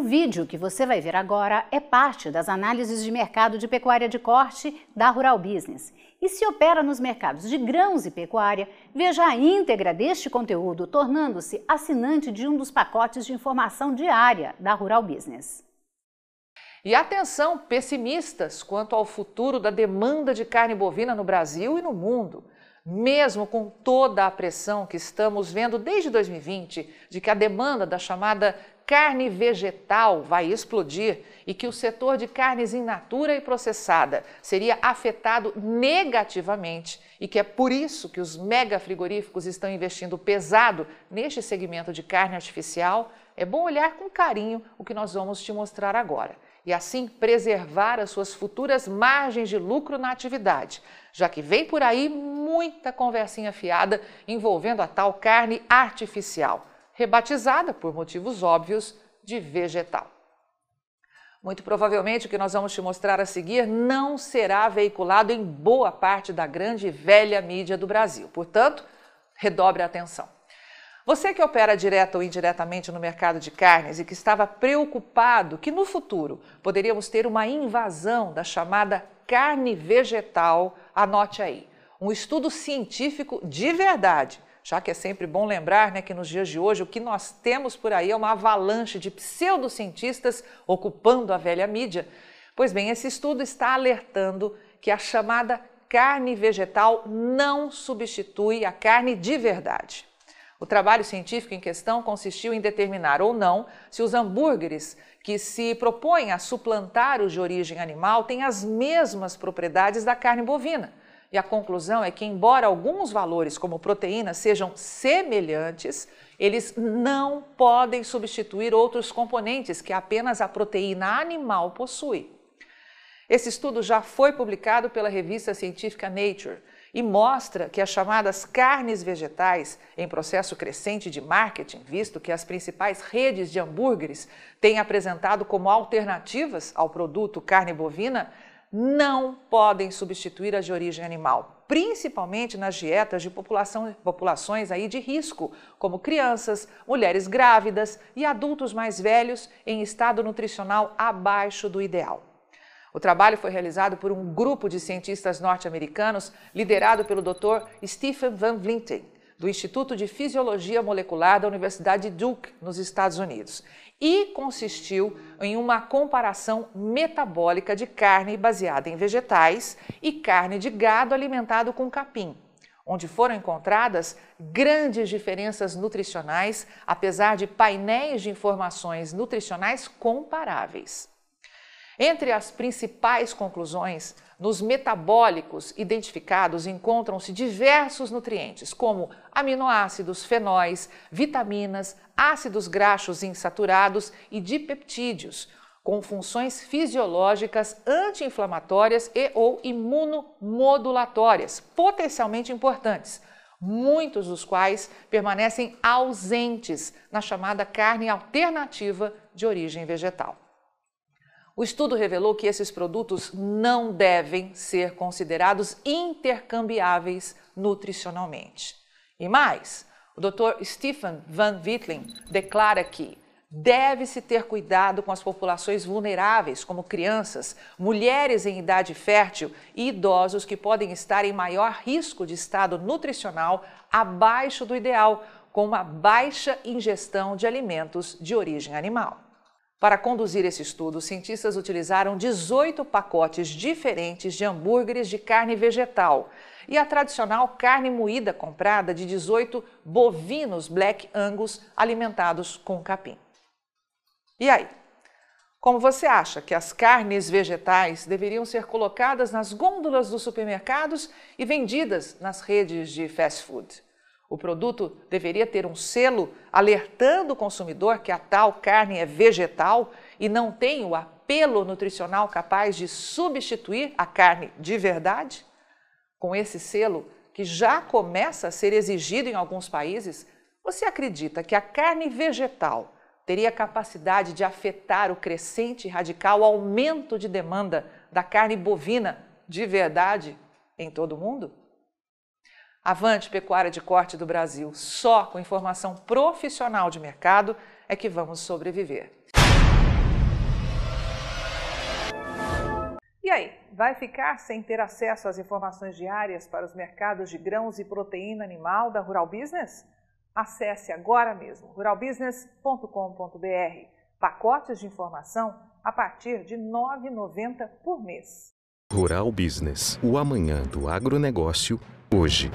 O vídeo que você vai ver agora é parte das análises de mercado de pecuária de corte da Rural Business. E se opera nos mercados de grãos e pecuária, veja a íntegra deste conteúdo tornando-se assinante de um dos pacotes de informação diária da Rural Business. E atenção, pessimistas quanto ao futuro da demanda de carne bovina no Brasil e no mundo. Mesmo com toda a pressão que estamos vendo desde 2020 de que a demanda da chamada carne vegetal vai explodir e que o setor de carnes in natura e processada seria afetado negativamente e que é por isso que os mega frigoríficos estão investindo pesado neste segmento de carne artificial, é bom olhar com carinho o que nós vamos te mostrar agora e assim preservar as suas futuras margens de lucro na atividade, já que vem por aí muita conversinha fiada envolvendo a tal carne artificial rebatizada, por motivos óbvios, de vegetal. Muito provavelmente o que nós vamos te mostrar a seguir não será veiculado em boa parte da grande e velha mídia do Brasil. Portanto, redobre a atenção. Você que opera direta ou indiretamente no mercado de carnes e que estava preocupado que no futuro poderíamos ter uma invasão da chamada carne vegetal, anote aí. Um estudo científico de verdade já que é sempre bom lembrar né, que nos dias de hoje o que nós temos por aí é uma avalanche de pseudocientistas ocupando a velha mídia. Pois bem, esse estudo está alertando que a chamada carne vegetal não substitui a carne de verdade. O trabalho científico em questão consistiu em determinar ou não se os hambúrgueres que se propõem a suplantar os de origem animal têm as mesmas propriedades da carne bovina. E a conclusão é que, embora alguns valores, como proteína, sejam semelhantes, eles não podem substituir outros componentes que apenas a proteína animal possui. Esse estudo já foi publicado pela revista científica Nature e mostra que as chamadas carnes vegetais, em processo crescente de marketing, visto que as principais redes de hambúrgueres têm apresentado como alternativas ao produto carne bovina, não podem substituir as de origem animal, principalmente nas dietas de população, populações aí de risco, como crianças, mulheres grávidas e adultos mais velhos em estado nutricional abaixo do ideal. O trabalho foi realizado por um grupo de cientistas norte-americanos liderado pelo Dr. Stephen Van Vlinten, do Instituto de Fisiologia Molecular da Universidade Duke, nos Estados Unidos, e consistiu em uma comparação metabólica de carne baseada em vegetais e carne de gado alimentado com capim, onde foram encontradas grandes diferenças nutricionais, apesar de painéis de informações nutricionais comparáveis. Entre as principais conclusões, nos metabólicos identificados encontram-se diversos nutrientes, como aminoácidos, fenóis, vitaminas, ácidos graxos insaturados e dipeptídeos, com funções fisiológicas anti-inflamatórias e ou imunomodulatórias, potencialmente importantes, muitos dos quais permanecem ausentes na chamada carne alternativa de origem vegetal. O estudo revelou que esses produtos não devem ser considerados intercambiáveis nutricionalmente. E mais, o Dr. Stephen Van Wittling declara que deve-se ter cuidado com as populações vulneráveis, como crianças, mulheres em idade fértil e idosos que podem estar em maior risco de estado nutricional abaixo do ideal, com uma baixa ingestão de alimentos de origem animal. Para conduzir esse estudo, os cientistas utilizaram 18 pacotes diferentes de hambúrgueres de carne vegetal e a tradicional carne moída comprada de 18 bovinos Black Angus alimentados com capim. E aí? Como você acha que as carnes vegetais deveriam ser colocadas nas gôndolas dos supermercados e vendidas nas redes de fast food? O produto deveria ter um selo alertando o consumidor que a tal carne é vegetal e não tem o apelo nutricional capaz de substituir a carne de verdade? Com esse selo, que já começa a ser exigido em alguns países, você acredita que a carne vegetal teria capacidade de afetar o crescente e radical aumento de demanda da carne bovina de verdade em todo o mundo? Avante Pecuária de Corte do Brasil, só com informação profissional de mercado é que vamos sobreviver. E aí, vai ficar sem ter acesso às informações diárias para os mercados de grãos e proteína animal da Rural Business? Acesse agora mesmo ruralbusiness.com.br. Pacotes de informação a partir de R$ 9,90 por mês. Rural Business, o amanhã do agronegócio hoje.